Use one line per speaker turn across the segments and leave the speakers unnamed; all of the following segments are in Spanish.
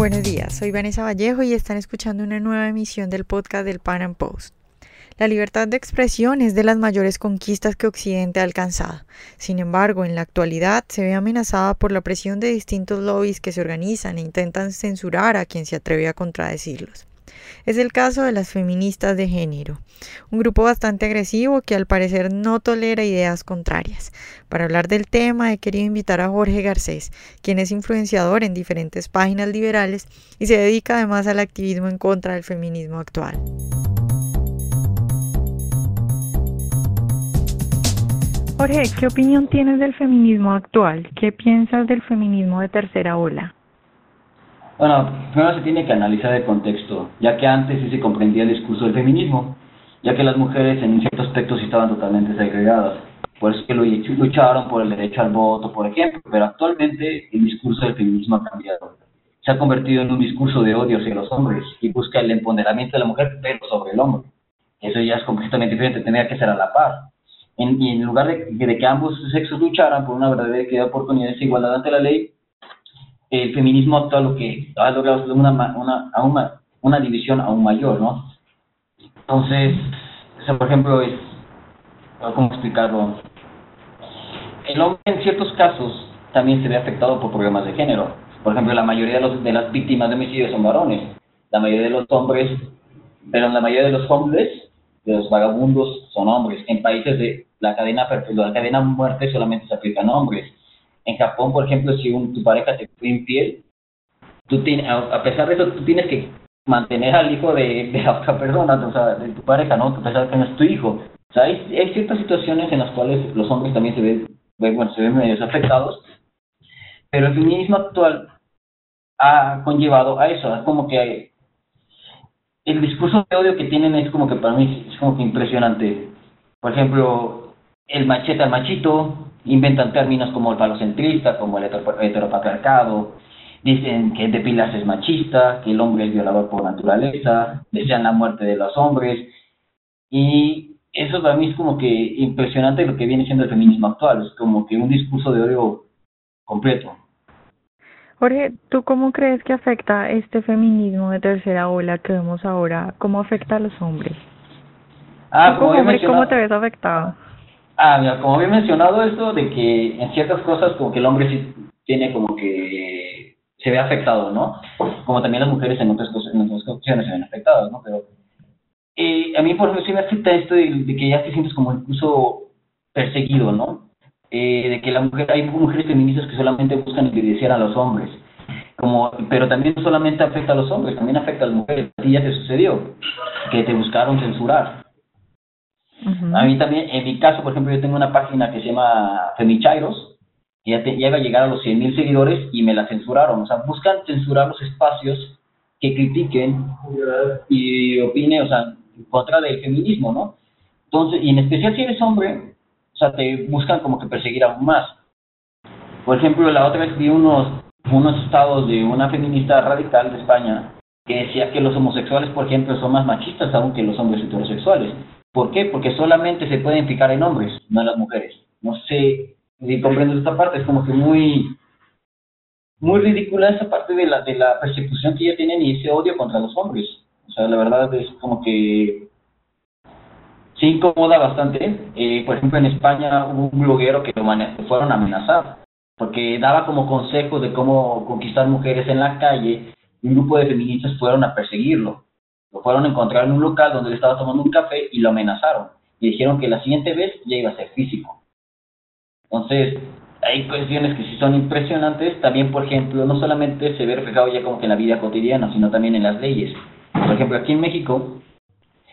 Buenos días, soy Vanessa Vallejo y están escuchando una nueva emisión del podcast del Pan Am Post. La libertad de expresión es de las mayores conquistas que Occidente ha alcanzado. Sin embargo, en la actualidad se ve amenazada por la presión de distintos lobbies que se organizan e intentan censurar a quien se atreve a contradecirlos. Es el caso de las feministas de género, un grupo bastante agresivo que al parecer no tolera ideas contrarias. Para hablar del tema he querido invitar a Jorge Garcés, quien es influenciador en diferentes páginas liberales y se dedica además al activismo en contra del feminismo actual. Jorge, ¿qué opinión tienes del feminismo actual? ¿Qué piensas del feminismo de tercera ola?
Bueno, primero se tiene que analizar el contexto, ya que antes sí se comprendía el discurso del feminismo, ya que las mujeres en ciertos aspectos estaban totalmente segregadas. Por eso que lucharon por el derecho al voto, por ejemplo, pero actualmente el discurso del feminismo ha cambiado. Se ha convertido en un discurso de odio hacia los hombres y busca el empoderamiento de la mujer, pero sobre el hombre. Eso ya es completamente diferente, tendría que ser a la par. En, y en lugar de, de que ambos sexos lucharan por una verdadera equidad de e igualdad ante la ley, el feminismo actual lo que ha logrado una, una, una, una división aún mayor, ¿no? Entonces, por ejemplo, es, ¿cómo explicarlo? El hombre en ciertos casos también se ve afectado por problemas de género. Por ejemplo, la mayoría de, los, de las víctimas de homicidio son varones. La mayoría de los hombres, pero la mayoría de los hombres, de los vagabundos, son hombres. En países de la cadena, la cadena muerte solamente se aplican hombres en Japón, por ejemplo, si un, tu pareja te fue infiel, tú tienes, a, pesar de eso, tú tienes que mantener al hijo de, de la otra persona, o sea, de tu pareja, ¿no? A pesar de que no es tu hijo. O sea, hay, hay ciertas situaciones en las cuales los hombres también se ven, bueno, se ven medio afectados, pero el feminismo actual ha conllevado a eso, es como que el discurso de odio que tienen es como que para mí es como que impresionante. Por ejemplo, el machete al machito, inventan términos como el falocentrista, como el heteropatriarcado, dicen que depilarse es machista, que el hombre es violador por naturaleza, desean la muerte de los hombres, y eso para mí es como que impresionante lo que viene siendo el feminismo actual, es como que un discurso de odio completo.
Jorge, ¿tú cómo crees que afecta este feminismo de tercera ola que vemos ahora? ¿Cómo afecta a los hombres? Ah, como hombre, ¿cómo te ves afectado?
Ah, mira, como había mencionado esto de que en ciertas cosas como que el hombre sí tiene como que se ve afectado, ¿no? Como también las mujeres en otras cosas, en otras ocasiones se ven afectadas, ¿no? Pero eh, a mí por ejemplo sí me afecta esto de, que ya te sientes como incluso perseguido, ¿no? Eh, de que la mujer, hay mujeres feministas que solamente buscan envidiar a los hombres. Como, pero también solamente afecta a los hombres, también afecta a las mujeres. A ti ya te sucedió, que te buscaron censurar a mí también, en mi caso, por ejemplo, yo tengo una página que se llama Femichairos, que ya, iba a llegar a los 100.000 seguidores y me la censuraron. O sea, buscan censurar los espacios que critiquen y opinen, o sea, en contra del feminismo, ¿no? Entonces, y en especial si eres hombre, o sea, te buscan como que perseguir aún más. Por ejemplo, la otra vez vi unos, unos estados de una feminista radical de España que decía que los homosexuales, por ejemplo, son más machistas aún que los hombres heterosexuales. ¿Por qué? Porque solamente se pueden fijar en hombres, no en las mujeres. No sé si comprendo esta parte, es como que muy muy ridícula esa parte de la de la persecución que ya tienen y ese odio contra los hombres. O sea, la verdad es como que se incomoda bastante. Eh, por ejemplo, en España hubo un bloguero que lo fueron a amenazar porque daba como consejo de cómo conquistar mujeres en la calle y un grupo de feministas fueron a perseguirlo. Lo fueron a encontrar en un local donde él estaba tomando un café y lo amenazaron. Y dijeron que la siguiente vez ya iba a ser físico. Entonces, hay cuestiones que sí son impresionantes. También, por ejemplo, no solamente se ve reflejado ya como que en la vida cotidiana, sino también en las leyes. Por ejemplo, aquí en México,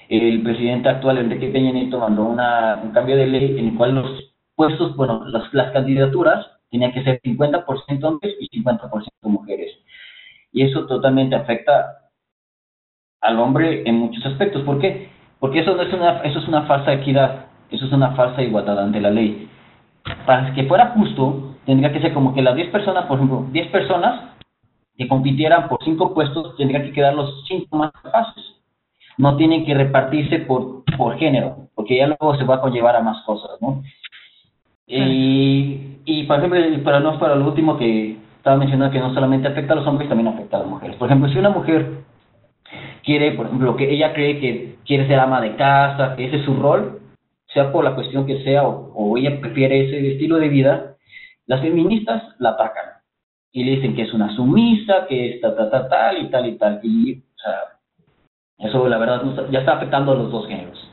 el presidente actual, Enrique Peña Nieto, mandó una, un cambio de ley en el cual los puestos, bueno, las, las candidaturas tenían que ser 50% hombres y 50% mujeres. Y eso totalmente afecta al hombre en muchos aspectos. ¿Por qué? Porque eso, no es una, eso es una falsa equidad, eso es una falsa igualdad ante la ley. Para que fuera justo, tendría que ser como que las 10 personas, por ejemplo, 10 personas que compitieran por 5 puestos, tendrían que quedar los 5 más capaces. No tienen que repartirse por, por género, porque ya luego se va a conllevar a más cosas, ¿no? Y, y por ejemplo, para no para lo último que estaba mencionando que no solamente afecta a los hombres, también afecta a las mujeres. Por ejemplo, si una mujer quiere, por ejemplo, que ella cree que quiere ser ama de casa, que ese es su rol, sea por la cuestión que sea, o, ella prefiere ese estilo de vida, las feministas la atacan y le dicen que es una sumisa, que es ta, ta, ta, tal y tal y tal. Y, o sea, eso la verdad ya está afectando a los dos géneros.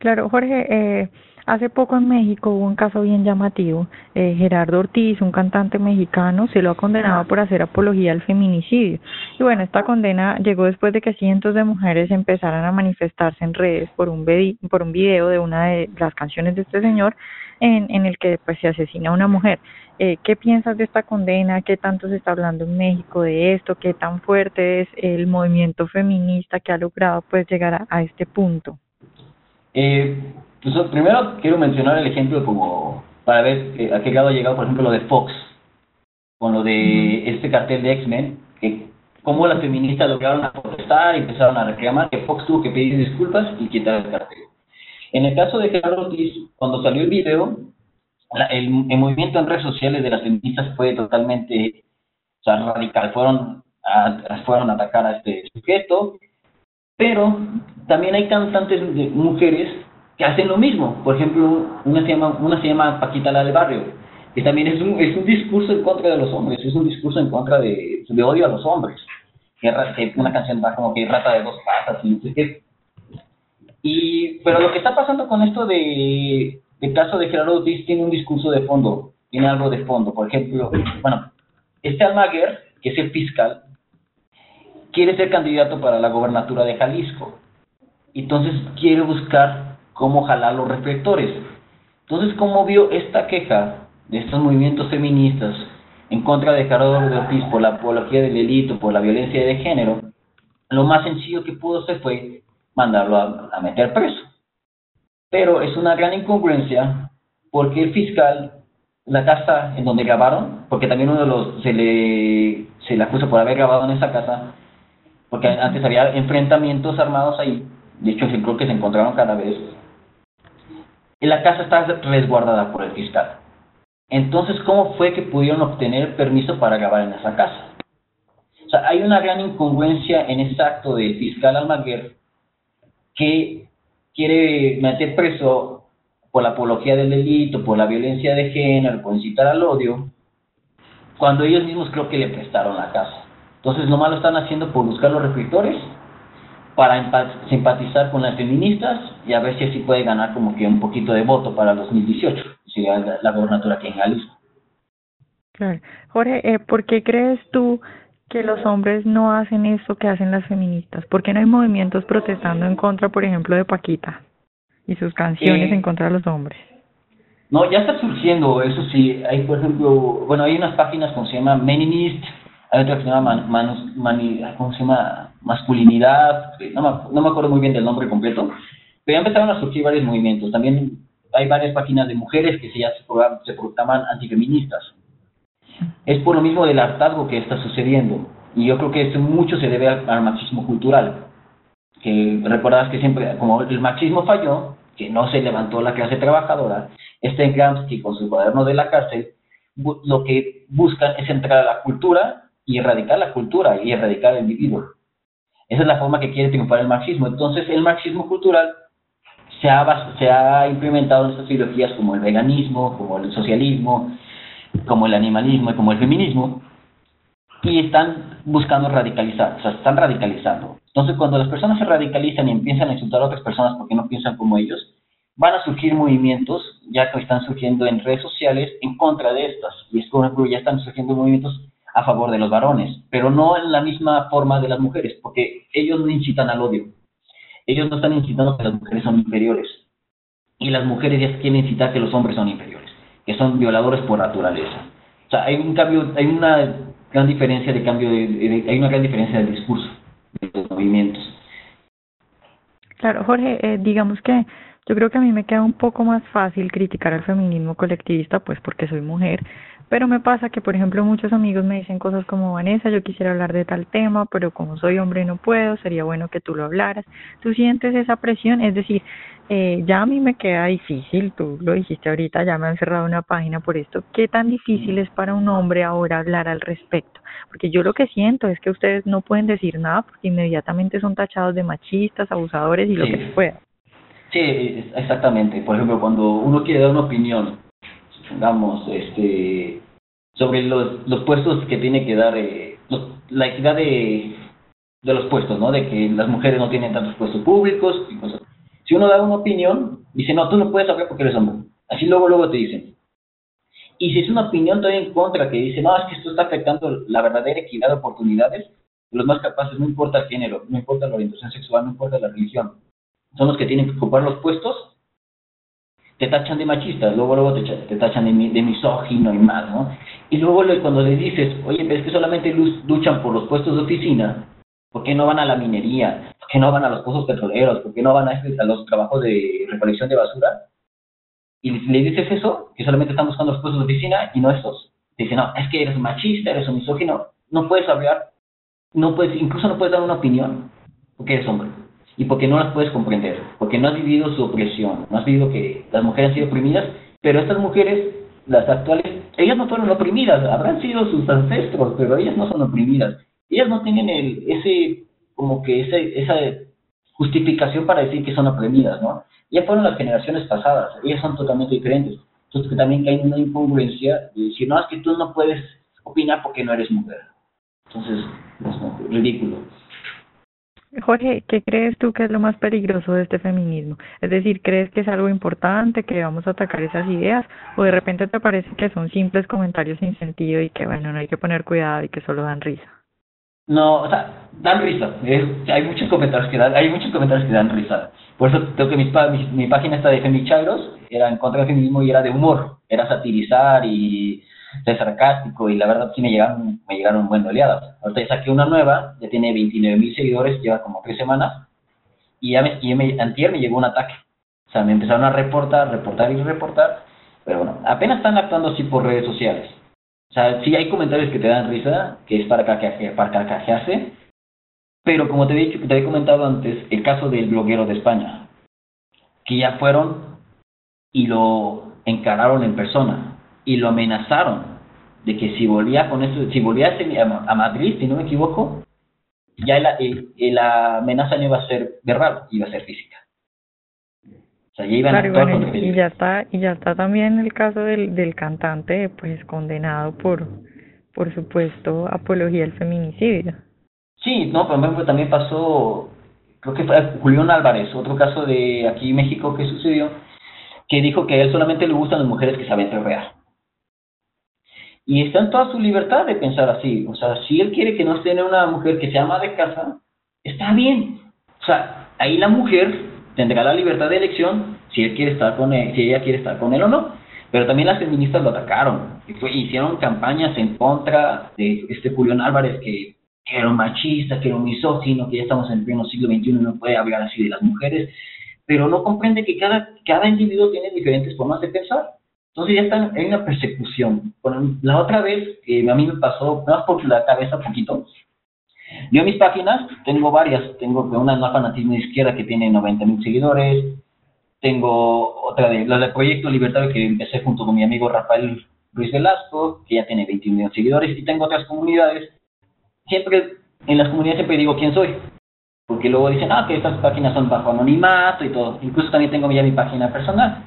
Claro, Jorge, eh, Hace poco en México hubo un caso bien llamativo. Eh, Gerardo Ortiz, un cantante mexicano, se lo ha condenado por hacer apología al feminicidio. Y bueno, esta condena llegó después de que cientos de mujeres empezaran a manifestarse en redes por un, por un video de una de las canciones de este señor en, en el que pues se asesina a una mujer. Eh, ¿Qué piensas de esta condena? ¿Qué tanto se está hablando en México de esto? ¿Qué tan fuerte es el movimiento feminista que ha logrado pues llegar a, a este punto?
Eh, pues, primero quiero mencionar el ejemplo como para ver a qué grado ha llegado, por ejemplo, lo de Fox, con lo de este cartel de X-Men, que cómo las feministas lograron protestar y empezaron a reclamar que Fox tuvo que pedir disculpas y quitar el cartel. En el caso de Gerardo Ortiz, cuando salió el video, el, movimiento en redes sociales de las feministas fue totalmente radical, fueron a, fueron a atacar a este sujeto, pero también hay cantantes mujeres que hacen lo mismo. Por ejemplo, una se llama, una se llama Paquita la del barrio, que también es un, es un discurso en contra de los hombres, es un discurso en contra de, de odio a los hombres. Una canción como que rata de dos patas y no sé qué. Pero lo que está pasando con esto de, el caso de Gerardo Ortiz tiene un discurso de fondo, tiene algo de fondo. Por ejemplo, bueno, este Almaguer, que es el fiscal, quiere ser candidato para la gobernatura de Jalisco. Entonces quiere buscar cómo jalar los reflectores. Entonces, ¿cómo vio esta queja de estos movimientos feministas en contra de Gerardo Ortiz por la apología del delito, por la violencia de género? Lo más sencillo que pudo hacer fue mandarlo a, meter preso. Pero es una gran incongruencia porque el fiscal, la casa en donde grabaron, porque también uno de los se le, se le acusa por haber grabado en esa casa, porque antes había enfrentamientos armados ahí, de hecho creo que se encontraron cada vez y la casa está resguardada por el fiscal. Entonces, ¿cómo fue que pudieron obtener permiso para grabar en esa casa? O sea, hay una gran incongruencia en ese acto del fiscal Almaguer que quiere meter preso por la apología del delito, por la violencia de género, por incitar al odio, cuando ellos mismos creo que le prestaron la casa. Entonces, nomás lo están haciendo por buscar los reflectores para simpatizar con las feministas y a ver si así puede ganar como que un poquito de voto para el 2018, si la, la gobernatura aquí en Jalisco.
Claro. Jorge, eh, ¿por qué crees tú que los hombres no hacen eso que hacen las feministas? ¿Por qué no hay movimientos protestando en contra, por ejemplo, de Paquita y sus canciones en contra de los hombres?
No, ya está surgiendo, eso sí. Hay, por ejemplo, bueno, hay unas páginas como se llama Meninist, hay otra que se llama man, ¿cómo se masculinidad, no me, acuerdo muy bien del nombre completo, pero ya empezaron a surgir varios movimientos. También hay varias páginas de mujeres que se, ya se, proclaman antifeministas. Es por lo mismo del hartazgo que está sucediendo. Y yo creo que esto mucho se debe al, marxismo cultural. Que recuerdas que siempre, como el marxismo falló, que no se levantó la clase trabajadora, este Gramsci con su cuaderno de la cárcel, lo que buscan es entrar a la cultura y erradicar la cultura y erradicar el individuo. Esa es la forma que quiere triunfar el marxismo. Entonces, el marxismo cultural se ha, se ha implementado en estas ideologías como el veganismo, como el socialismo, como el animalismo y como el feminismo, y están buscando radicalizar, o sea, están radicalizando. Entonces, cuando las personas se radicalizan y empiezan a insultar a otras personas porque no piensan como ellos, van a surgir movimientos, ya que están surgiendo en redes sociales, en contra de estas. Y es como ya están surgiendo movimientos a favor de los varones, pero no en la misma forma de las mujeres, porque ellos no incitan al odio. Ellos no están incitando que las mujeres son inferiores. Y las mujeres ya quieren incitar que los hombres son inferiores, que son violadores por naturaleza. O sea, hay un cambio, hay una gran diferencia de cambio, de, hay una gran diferencia del discurso, de los movimientos.
Claro, Jorge, eh, digamos que yo creo que a mí me queda un poco más fácil criticar al feminismo colectivista, pues porque soy mujer, Pero me pasa que, por ejemplo, muchos amigos me dicen cosas como, Vanessa, yo quisiera hablar de tal tema, pero como soy hombre no puedo, sería bueno que tú lo hablaras. ¿Tú sientes esa presión? Es decir, eh, ya a mí me queda difícil, tú lo dijiste ahorita, ya me han cerrado una página por esto. ¿Qué tan difícil es para un hombre ahora hablar al respecto? Porque yo lo que siento es que ustedes no pueden decir nada porque inmediatamente son tachados de machistas, abusadores y lo que se pueda.
Sí, exactamente. Por ejemplo, cuando uno quiere dar una opinión, digamos, este, sobre los, los puestos que tiene que dar, eh, la equidad de, de los puestos, ¿no? De que las mujeres no tienen tantos puestos públicos y cosas. Si uno da una opinión, dice, no, tú no puedes hablar porque eres hombre. Así luego, luego te dicen. Y si es una opinión todavía en contra, que dice, no, es que esto está afectando la verdadera equidad de oportunidades, los más capaces, no importa el género, no importa la orientación sexual, no importa la religión, son los que tienen que ocupar los puestos, te tachan de machista, luego luego te, tachan de, de, misógino y más, ¿no? Y luego cuando les dices, oye, pero es que solamente luchan por los puestos de oficina, ¿por qué no van a la minería? ¿Por qué no van a los pozos petroleros? ¿Por qué no van a, a los trabajos de recolección de basura? Y le dices eso, que solamente están buscando los puestos de oficina y no estos. Te dicen, no, es que eres machista, eres un misógino, no puedes hablar, no puedes, incluso no puedes dar una opinión, porque eres hombre y porque no las puedes comprender, porque no has vivido su opresión, no has vivido que las mujeres han sido oprimidas, pero estas mujeres, las actuales, ellas no fueron oprimidas, habrán sido sus ancestros, pero ellas no son oprimidas. Ellas no tienen el, ese, como que ese, esa justificación para decir que son oprimidas, ¿no? Ya fueron las generaciones pasadas, ellas son totalmente diferentes. Entonces también hay una incongruencia de decir, no, es que tú no puedes opinar porque no eres mujer. Entonces, es ridículo.
Jorge, ¿qué crees tú que es lo más peligroso de este feminismo? Es decir, ¿crees que es algo importante, que a atacar esas ideas? ¿O de repente te parece que son simples comentarios sin sentido y que, bueno, no hay que poner cuidado y que solo dan risa?
No, o sea, dan risa. hay muchos comentarios que dan, hay muchos comentarios que dan risa. Por eso tengo que mi, mi, página está de Femichagros, era en contra del feminismo y era de humor, era satirizar y ser sarcástico y la verdad sí me llegaron, me llegaron buen oleadas. Ahorita ya saqué una nueva, ya tiene 29 mil seguidores, lleva como tres semanas y ya me, y me, antier me llegó un ataque. O sea, me empezaron a reportar, reportar y reportar, pero bueno, apenas están actuando así por redes sociales. O sea, sí hay comentarios que te dan risa, que es para, carcaje, para carcajearse, pero como te he dicho, te había comentado antes, el caso del bloguero de España, que ya fueron y lo encararon en persona y lo amenazaron de que si volvía con eso, si volvía a Madrid, si no me equivoco, ya la, la amenaza no iba a ser verbal, iba a ser física.
O sea, ya iban a actuar y, ya está y ya está también el caso del, del cantante pues condenado por por supuesto apología al feminicidio.
Sí, no, pero también pasó creo que fue Julián Álvarez, otro caso de aquí en México que sucedió, que dijo que a él solamente le gustan las mujeres que saben real y está en toda su libertad de pensar así. O sea, si él quiere que no esté una mujer que se ama de casa, está bien. O sea, ahí la mujer tendrá la libertad de elección si él quiere estar con él, si ella quiere estar con él o no. Pero también las feministas lo atacaron. Y hicieron campañas en contra de este Julián Álvarez que, que, era un machista, que era un misógino, que ya estamos en el pleno siglo XXI y no puede hablar así de las mujeres. Pero no comprende que cada, cada individuo tiene diferentes formas de pensar. Entonces ya están en una persecución. la otra vez que a mí me pasó, más por la cabeza poquito, yo en mis páginas tengo varias. Tengo una no fanatismo de izquierda que tiene 90 mil seguidores. Tengo otra de la del Proyecto Libertario que empecé junto con mi amigo Rafael Luis Velasco, que ya tiene 21 millones de seguidores. Y tengo otras comunidades. Siempre, en las comunidades siempre digo quién soy. Porque luego dicen, ah, que estas páginas son bajo anonimato y todo. Incluso también tengo ya mi página personal.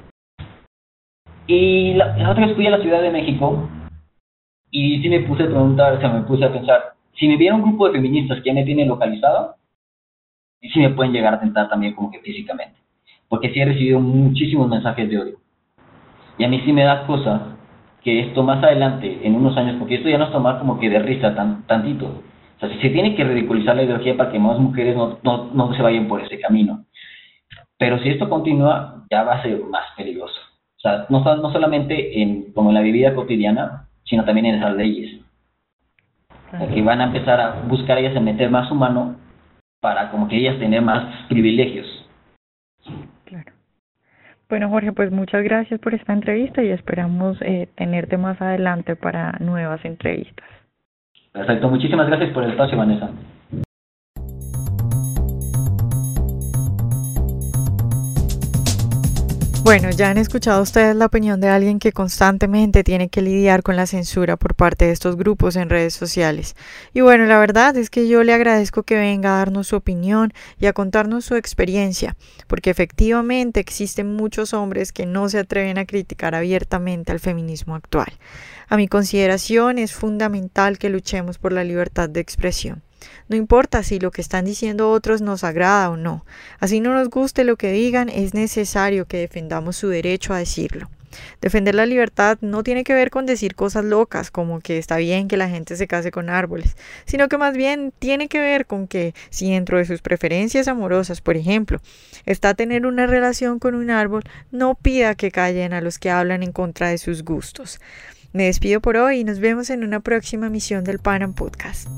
Y la, otra vez fui a la Ciudad de México y sí me puse a preguntar, o sea, me puse a pensar, si me viera un grupo de feministas que ya me tienen localizado, y si me pueden llegar a tentar también como que físicamente. Porque sí he recibido muchísimos mensajes de odio. Y a mí sí me da cosa que esto más adelante, en unos años, porque esto ya no es tomar como que de risa tan, tantito. O sea, si se tiene que ridiculizar la ideología para que más mujeres no, no, no se vayan por ese camino. Pero si esto continúa, ya va a ser más peligroso. O sea, no, no solamente en, como en la vida cotidiana, sino también en esas leyes. que van a empezar a buscar ellas en meter más humano para como que ellas tener más privilegios.
Claro.
Bueno, Jorge, pues muchas gracias por esta entrevista y esperamos eh, tenerte más adelante para nuevas entrevistas.
Perfecto, muchísimas gracias por el espacio, Vanessa.
Bueno, ya han escuchado ustedes la opinión de alguien que constantemente tiene que lidiar con la censura por parte de estos grupos en redes sociales. Y bueno, la verdad es que yo le agradezco que venga a darnos su opinión y a contarnos su experiencia, porque efectivamente existen muchos hombres que no se atreven a criticar abiertamente al feminismo actual. A mi consideración es fundamental que luchemos por la libertad de expresión. No importa si lo que están diciendo otros nos agrada o no. Así no nos guste lo que digan, es necesario que defendamos su derecho a decirlo. Defender la libertad no tiene que ver con decir cosas locas como que está bien que la gente se case con árboles, sino que más bien tiene que ver con que si dentro de sus preferencias amorosas, por ejemplo, está tener una relación con un árbol, no pida que callen a los que hablan en contra de sus gustos. Me despido por hoy y nos vemos en una próxima misión del Panam Podcast.